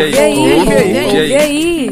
Ouve aí, ouve aí, ouve aí.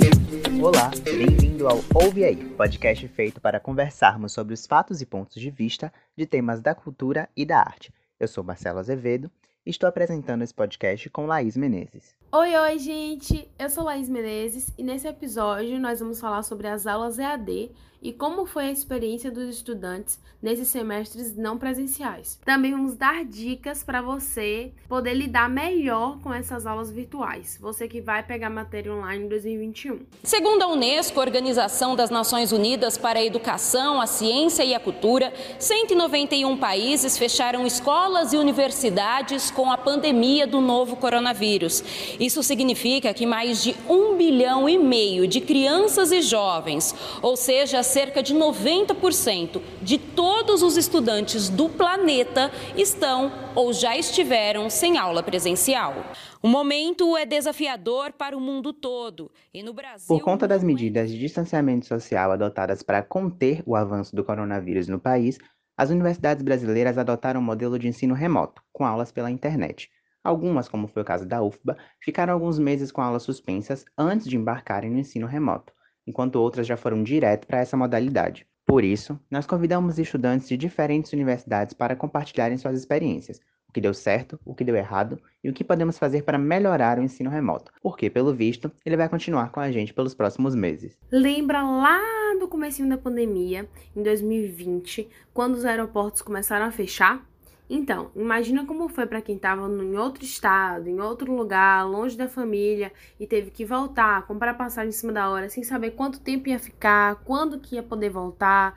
Olá, bem-vindo ao Ouve Aí, podcast feito para conversarmos sobre os fatos e pontos de vista de temas da cultura e da arte. Eu sou Marcelo Azevedo e estou apresentando esse podcast com Laís Menezes. Oi, oi, gente! Eu sou Laís Menezes e nesse episódio nós vamos falar sobre as aulas EAD e como foi a experiência dos estudantes nesses semestres não presenciais. Também vamos dar dicas para você poder lidar melhor com essas aulas virtuais, você que vai pegar matéria online em 2021. Segundo a Unesco, Organização das Nações Unidas para a Educação, a Ciência e a Cultura, 191 países fecharam escolas e universidades com a pandemia do novo coronavírus. Isso significa que mais de um bilhão e meio de crianças e jovens, ou seja, cerca de 90% de todos os estudantes do planeta estão ou já estiveram sem aula presencial. O momento é desafiador para o mundo todo e no Brasil. Por conta das medidas de distanciamento social adotadas para conter o avanço do coronavírus no país, as universidades brasileiras adotaram um modelo de ensino remoto, com aulas pela internet. Algumas, como foi o caso da UFBA, ficaram alguns meses com aulas suspensas antes de embarcarem no ensino remoto enquanto outras já foram direto para essa modalidade. Por isso, nós convidamos estudantes de diferentes universidades para compartilharem suas experiências, o que deu certo, o que deu errado e o que podemos fazer para melhorar o ensino remoto, porque, pelo visto, ele vai continuar com a gente pelos próximos meses. Lembra lá no começo da pandemia, em 2020, quando os aeroportos começaram a fechar? Então, imagina como foi para quem estava em outro estado, em outro lugar, longe da família e teve que voltar, comprar passagem em cima da hora, sem saber quanto tempo ia ficar, quando que ia poder voltar.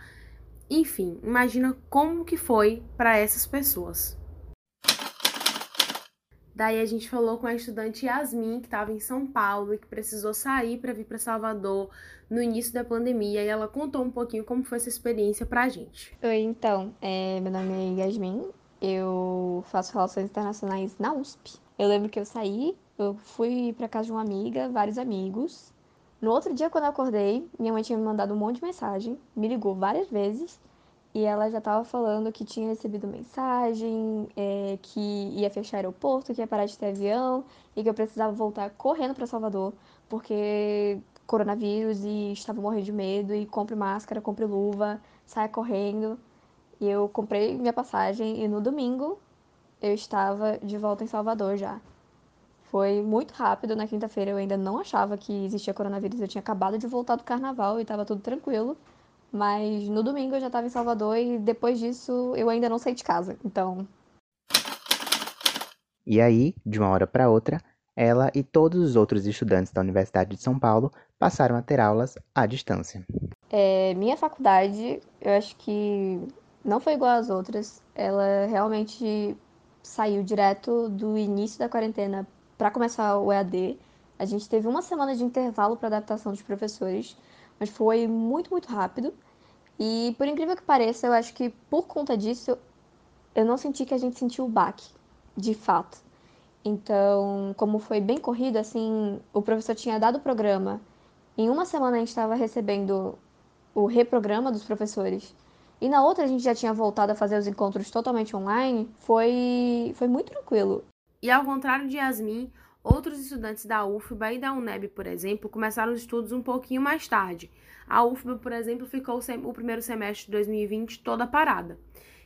Enfim, imagina como que foi para essas pessoas. Daí a gente falou com a estudante Yasmin, que estava em São Paulo e que precisou sair para vir para Salvador no início da pandemia, e ela contou um pouquinho como foi essa experiência para a gente. Oi, então, é, meu nome é Yasmin, eu faço relações internacionais na USP. Eu lembro que eu saí, eu fui para casa de uma amiga, vários amigos. No outro dia, quando eu acordei, minha mãe tinha me mandado um monte de mensagem, me ligou várias vezes e ela já estava falando que tinha recebido mensagem, é, que ia fechar aeroporto, que ia parar de ter avião e que eu precisava voltar correndo para Salvador porque coronavírus e estava morrendo de medo e compre máscara, compre luva, saia correndo. E eu comprei minha passagem e no domingo eu estava de volta em Salvador já. Foi muito rápido. Na quinta-feira eu ainda não achava que existia coronavírus. Eu tinha acabado de voltar do carnaval e estava tudo tranquilo. Mas no domingo eu já estava em Salvador e depois disso eu ainda não saí de casa. Então. E aí, de uma hora para outra, ela e todos os outros estudantes da Universidade de São Paulo passaram a ter aulas à distância. É, minha faculdade, eu acho que não foi igual às outras. Ela realmente saiu direto do início da quarentena para começar o EAD. A gente teve uma semana de intervalo para adaptação dos professores, mas foi muito, muito rápido. E por incrível que pareça, eu acho que por conta disso, eu não senti que a gente sentiu o baque, de fato. Então, como foi bem corrido, assim, o professor tinha dado o programa. Em uma semana a gente estava recebendo o reprograma dos professores e na outra a gente já tinha voltado a fazer os encontros totalmente online, foi, foi muito tranquilo. E ao contrário de Yasmin, outros estudantes da UFBA e da UNEB, por exemplo, começaram os estudos um pouquinho mais tarde. A UFBA, por exemplo, ficou o primeiro semestre de 2020 toda parada.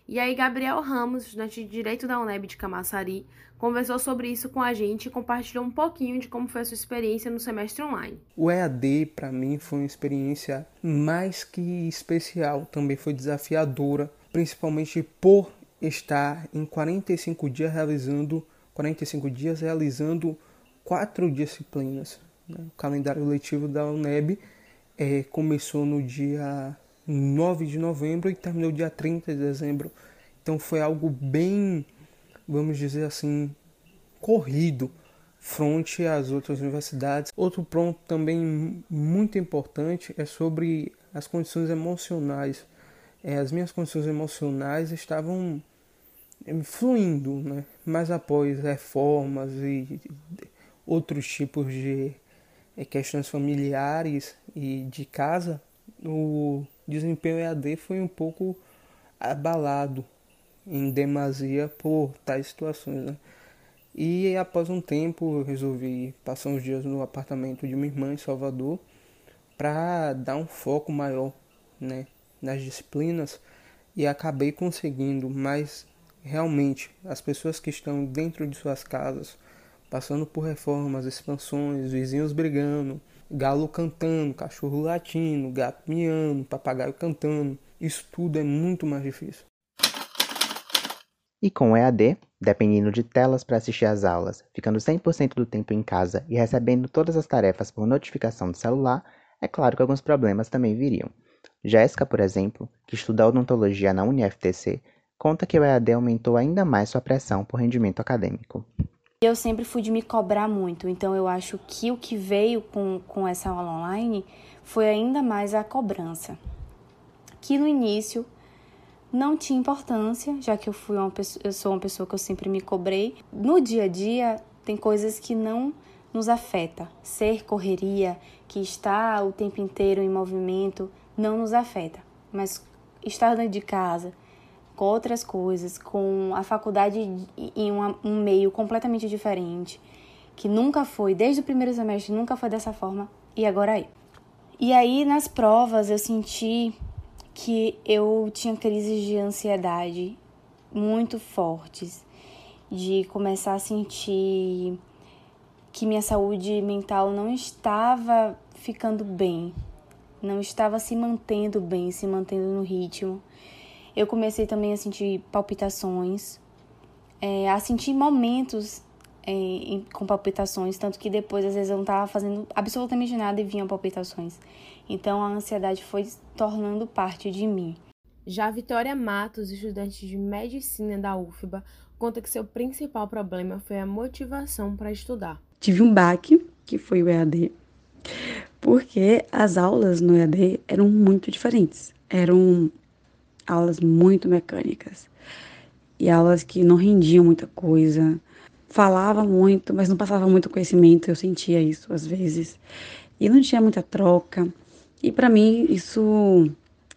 E aí, Gabriel Ramos, estudante de Direito da UNEB de Camaçari, conversou sobre isso com a gente e compartilhou um pouquinho de como foi a sua experiência no semestre online. O EAD, para mim, foi uma experiência mais que especial, também foi desafiadora, principalmente por estar em 45 dias realizando 45 dias realizando quatro disciplinas. Né? O calendário letivo da UNEB é, começou no dia 9 de novembro e terminou dia 30 de dezembro. Então foi algo bem, vamos dizer assim, corrido frente às outras universidades. Outro ponto também muito importante é sobre as condições emocionais. É, as minhas condições emocionais estavam é, fluindo, né? mas após reformas e outros tipos de é, questões familiares e de casa, o desempenho EAD foi um pouco abalado em demasia por tais situações. Né? E após um tempo eu resolvi passar uns dias no apartamento de minha irmã em Salvador para dar um foco maior né, nas disciplinas e acabei conseguindo, mas realmente as pessoas que estão dentro de suas casas, passando por reformas, expansões, vizinhos brigando, galo cantando, cachorro latindo, gato miando, papagaio cantando, isso tudo é muito mais difícil. E com EAD, dependendo de telas para assistir às aulas, ficando 100% do tempo em casa e recebendo todas as tarefas por notificação do celular, é claro que alguns problemas também viriam. Jéssica, por exemplo, que estuda odontologia na UniFTC, conta que o EAD aumentou ainda mais sua pressão por rendimento acadêmico. Eu sempre fui de me cobrar muito, então eu acho que o que veio com, com essa aula online foi ainda mais a cobrança. Que no início não tinha importância, já que eu fui uma pessoa, eu sou uma pessoa que eu sempre me cobrei. No dia a dia tem coisas que não nos afeta. Ser correria, que está o tempo inteiro em movimento, não nos afeta. Mas estar dentro de casa, com outras coisas, com a faculdade em um meio completamente diferente, que nunca foi, desde o primeiro semestre, nunca foi dessa forma, e agora é. E aí, nas provas, eu senti que eu tinha crises de ansiedade muito fortes, de começar a sentir que minha saúde mental não estava ficando bem, não estava se mantendo bem, se mantendo no ritmo. Eu comecei também a sentir palpitações, é, a sentir momentos é, em, com palpitações, tanto que depois às vezes eu não estava fazendo absolutamente nada e vinham palpitações. Então a ansiedade foi tornando parte de mim. Já Vitória Matos, estudante de medicina da UFBA, conta que seu principal problema foi a motivação para estudar. Tive um baque, que foi o EAD, porque as aulas no EAD eram muito diferentes. Eram aulas muito mecânicas e aulas que não rendiam muita coisa. Falava muito, mas não passava muito conhecimento, eu sentia isso às vezes. E não tinha muita troca. E para mim isso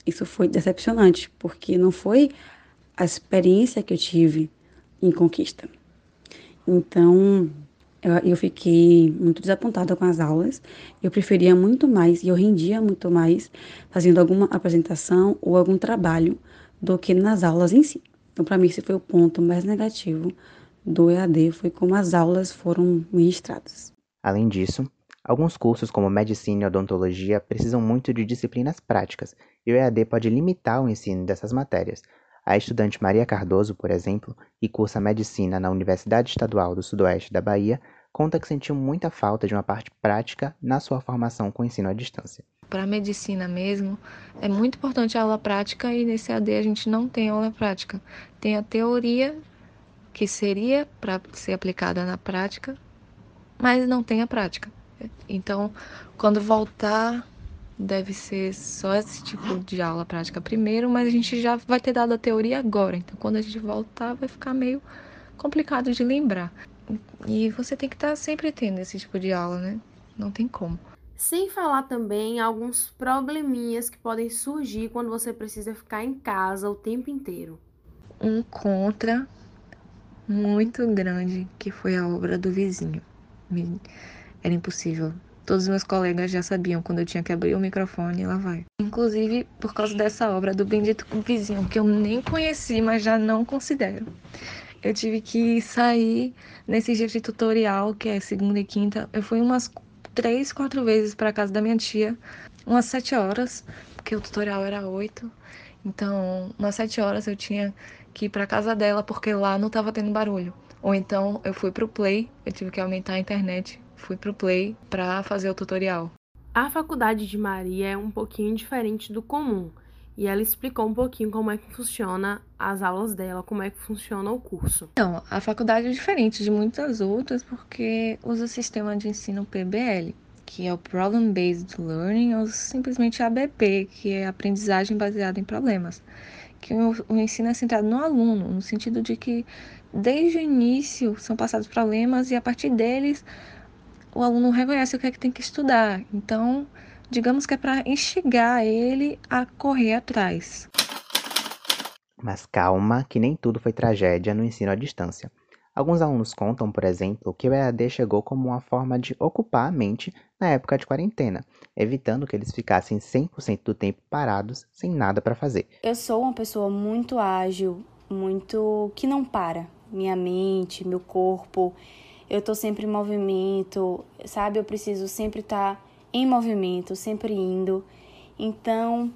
isso foi decepcionante, porque não foi a experiência que eu tive em conquista. Então, eu, eu fiquei muito desapontada com as aulas. Eu preferia muito mais e eu rendia muito mais fazendo alguma apresentação ou algum trabalho do que nas aulas em si. Então, para mim, esse foi o ponto mais negativo do EAD, foi como as aulas foram ministradas. Além disso, alguns cursos como medicina e odontologia precisam muito de disciplinas práticas, e o EAD pode limitar o ensino dessas matérias. A estudante Maria Cardoso, por exemplo, que cursa medicina na Universidade Estadual do Sudoeste da Bahia, conta que sentiu muita falta de uma parte prática na sua formação com ensino à distância. Para a medicina mesmo, é muito importante a aula prática e nesse AD a gente não tem aula prática. Tem a teoria, que seria para ser aplicada na prática, mas não tem a prática. Então, quando voltar deve ser só esse tipo de aula prática primeiro, mas a gente já vai ter dado a teoria agora. Então, quando a gente voltar, vai ficar meio complicado de lembrar. E você tem que estar tá sempre tendo esse tipo de aula, né? Não tem como. Sem falar também alguns probleminhas que podem surgir quando você precisa ficar em casa o tempo inteiro. Um contra muito grande que foi a obra do vizinho. Era impossível Todos os meus colegas já sabiam quando eu tinha que abrir o microfone e lá vai. Inclusive por causa dessa obra do Bendito Vizinho, que eu nem conheci, mas já não considero. Eu tive que sair nesse dia de tutorial, que é segunda e quinta. Eu fui umas três, quatro vezes para casa da minha tia, umas sete horas, porque o tutorial era oito. Então, umas sete horas eu tinha que ir para casa dela, porque lá não estava tendo barulho. Ou então eu fui pro Play, eu tive que aumentar a internet fui pro Play para fazer o tutorial. A faculdade de Maria é um pouquinho diferente do comum e ela explicou um pouquinho como é que funciona as aulas dela, como é que funciona o curso. Então, a faculdade é diferente de muitas outras porque usa o sistema de ensino PBL, que é o Problem Based Learning, ou simplesmente ABP, que é aprendizagem baseada em problemas. Que o, o ensino é centrado no aluno, no sentido de que desde o início são passados problemas e a partir deles o aluno reconhece o que é que tem que estudar. Então, digamos que é para instigar ele a correr atrás. Mas calma, que nem tudo foi tragédia no ensino à distância. Alguns alunos contam, por exemplo, que o EAD chegou como uma forma de ocupar a mente na época de quarentena, evitando que eles ficassem 100% do tempo parados, sem nada para fazer. Eu sou uma pessoa muito ágil, muito que não para. Minha mente, meu corpo, eu tô sempre em movimento, sabe? Eu preciso sempre estar tá em movimento, sempre indo. Então,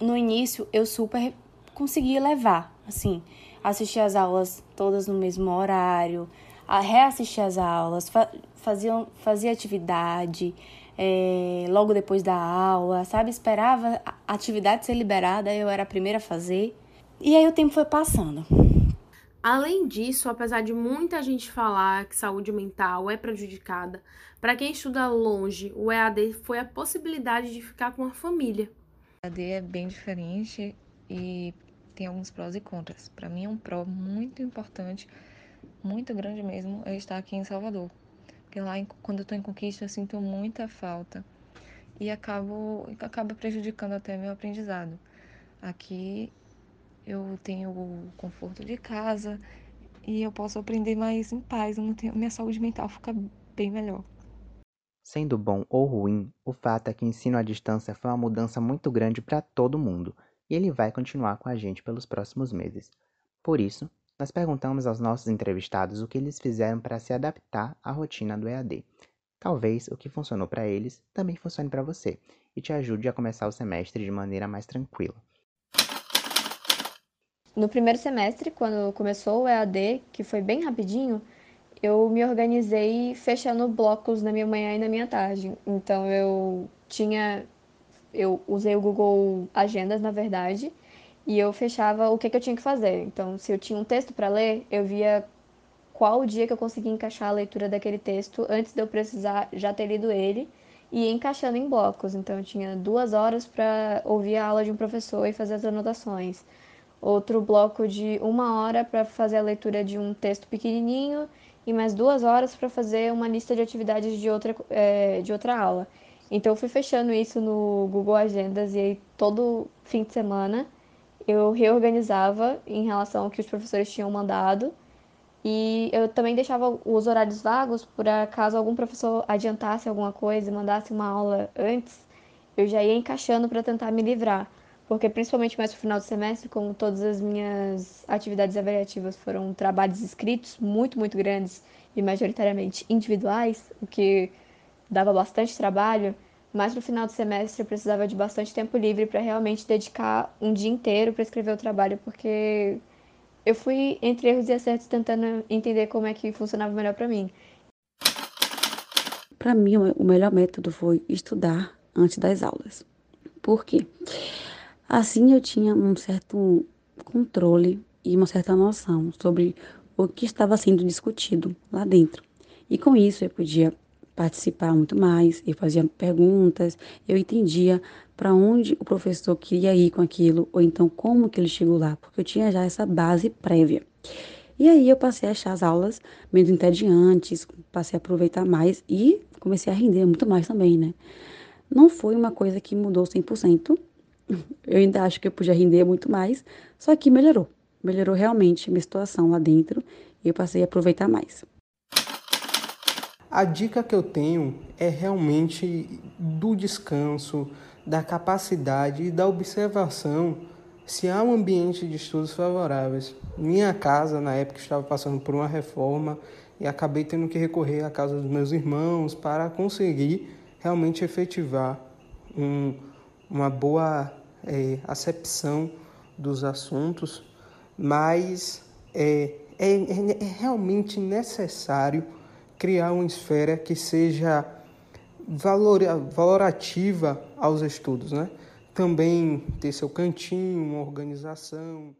no início eu super consegui levar, assim, assistir as aulas todas no mesmo horário, reassistir as aulas, fa fazia, fazia atividade é, logo depois da aula, sabe? Esperava a atividade ser liberada, eu era a primeira a fazer. E aí o tempo foi passando. Além disso, apesar de muita gente falar que saúde mental é prejudicada, para quem estuda longe, o EAD foi a possibilidade de ficar com a família. O EAD é bem diferente e tem alguns prós e contras. Para mim é um pró muito importante, muito grande mesmo, estar aqui em Salvador. Porque lá, quando eu estou em Conquista, eu sinto muita falta e acabo, acaba prejudicando até meu aprendizado. Aqui eu tenho o conforto de casa e eu posso aprender mais em paz, tenho, minha saúde mental fica bem melhor. Sendo bom ou ruim, o fato é que o ensino à distância foi uma mudança muito grande para todo mundo e ele vai continuar com a gente pelos próximos meses. Por isso, nós perguntamos aos nossos entrevistados o que eles fizeram para se adaptar à rotina do EAD. Talvez o que funcionou para eles também funcione para você e te ajude a começar o semestre de maneira mais tranquila. No primeiro semestre, quando começou o EAD, que foi bem rapidinho, eu me organizei fechando blocos na minha manhã e na minha tarde. Então eu tinha eu usei o Google Agendas, na verdade, e eu fechava o que, que eu tinha que fazer. Então, se eu tinha um texto para ler, eu via qual o dia que eu conseguia encaixar a leitura daquele texto antes de eu precisar já ter lido ele e encaixando em blocos. Então, eu tinha duas horas para ouvir a aula de um professor e fazer as anotações. Outro bloco de uma hora para fazer a leitura de um texto pequenininho e mais duas horas para fazer uma lista de atividades de outra, é, de outra aula. Então eu fui fechando isso no Google Agendas e aí todo fim de semana eu reorganizava em relação ao que os professores tinham mandado. E eu também deixava os horários vagos para caso algum professor adiantasse alguma coisa e mandasse uma aula antes, eu já ia encaixando para tentar me livrar. Porque principalmente mais no final do semestre, como todas as minhas atividades avaliativas foram trabalhos escritos muito, muito grandes e majoritariamente individuais, o que dava bastante trabalho, mas no final do semestre eu precisava de bastante tempo livre para realmente dedicar um dia inteiro para escrever o trabalho, porque eu fui entre erros e acertos tentando entender como é que funcionava melhor para mim. Para mim, o melhor método foi estudar antes das aulas. Por quê? Assim eu tinha um certo controle e uma certa noção sobre o que estava sendo discutido lá dentro. E com isso eu podia participar muito mais, eu fazia perguntas, eu entendia para onde o professor queria ir com aquilo, ou então como que ele chegou lá, porque eu tinha já essa base prévia. E aí eu passei a achar as aulas menos entediantes, passei a aproveitar mais e comecei a render muito mais também, né? Não foi uma coisa que mudou 100%, eu ainda acho que eu podia render muito mais, só que melhorou. Melhorou realmente minha situação lá dentro e eu passei a aproveitar mais. A dica que eu tenho é realmente do descanso, da capacidade e da observação se há um ambiente de estudos favoráveis. Minha casa, na época, estava passando por uma reforma e acabei tendo que recorrer à casa dos meus irmãos para conseguir realmente efetivar um, uma boa é, acepção dos assuntos, mas é, é, é realmente necessário criar uma esfera que seja valorativa aos estudos, né? Também ter seu cantinho, uma organização.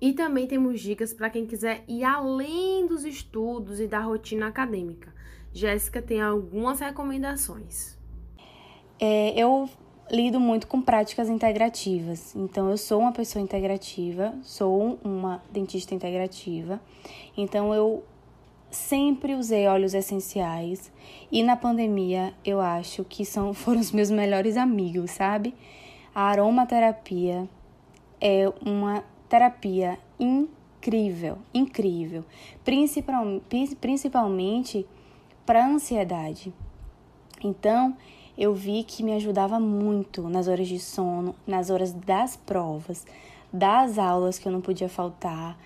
E também temos dicas para quem quiser ir além dos estudos e da rotina acadêmica. Jéssica tem algumas recomendações. É, eu lido muito com práticas integrativas. Então, eu sou uma pessoa integrativa, sou uma dentista integrativa. Então, eu sempre usei óleos essenciais e na pandemia eu acho que são foram os meus melhores amigos, sabe? A aromaterapia é uma terapia incrível, incrível. Principal, principalmente para ansiedade. Então, eu vi que me ajudava muito nas horas de sono, nas horas das provas, das aulas que eu não podia faltar,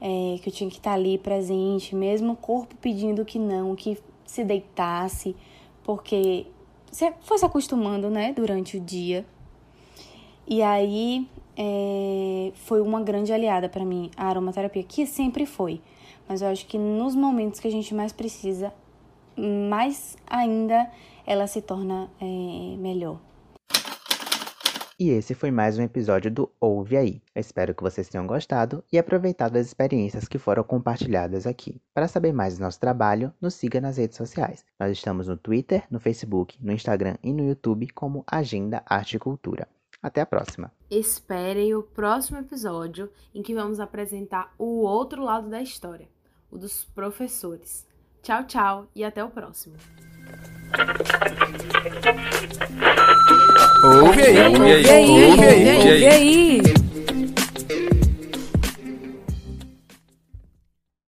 é, que eu tinha que estar ali presente, mesmo o corpo pedindo que não, que se deitasse, porque você foi se acostumando, né, durante o dia. E aí é, foi uma grande aliada para mim a aromaterapia, que sempre foi. Mas eu acho que nos momentos que a gente mais precisa, mais ainda ela se torna é, melhor. E esse foi mais um episódio do Ouve Aí. Eu espero que vocês tenham gostado e aproveitado as experiências que foram compartilhadas aqui. Para saber mais do nosso trabalho, nos siga nas redes sociais. Nós estamos no Twitter, no Facebook, no Instagram e no YouTube como Agenda Arte e Cultura. Até a próxima. Esperem o próximo episódio em que vamos apresentar o outro lado da história, o dos professores. Tchau, tchau e até o próximo. Ouve aí, ouve aí, ouve aí, ouve aí.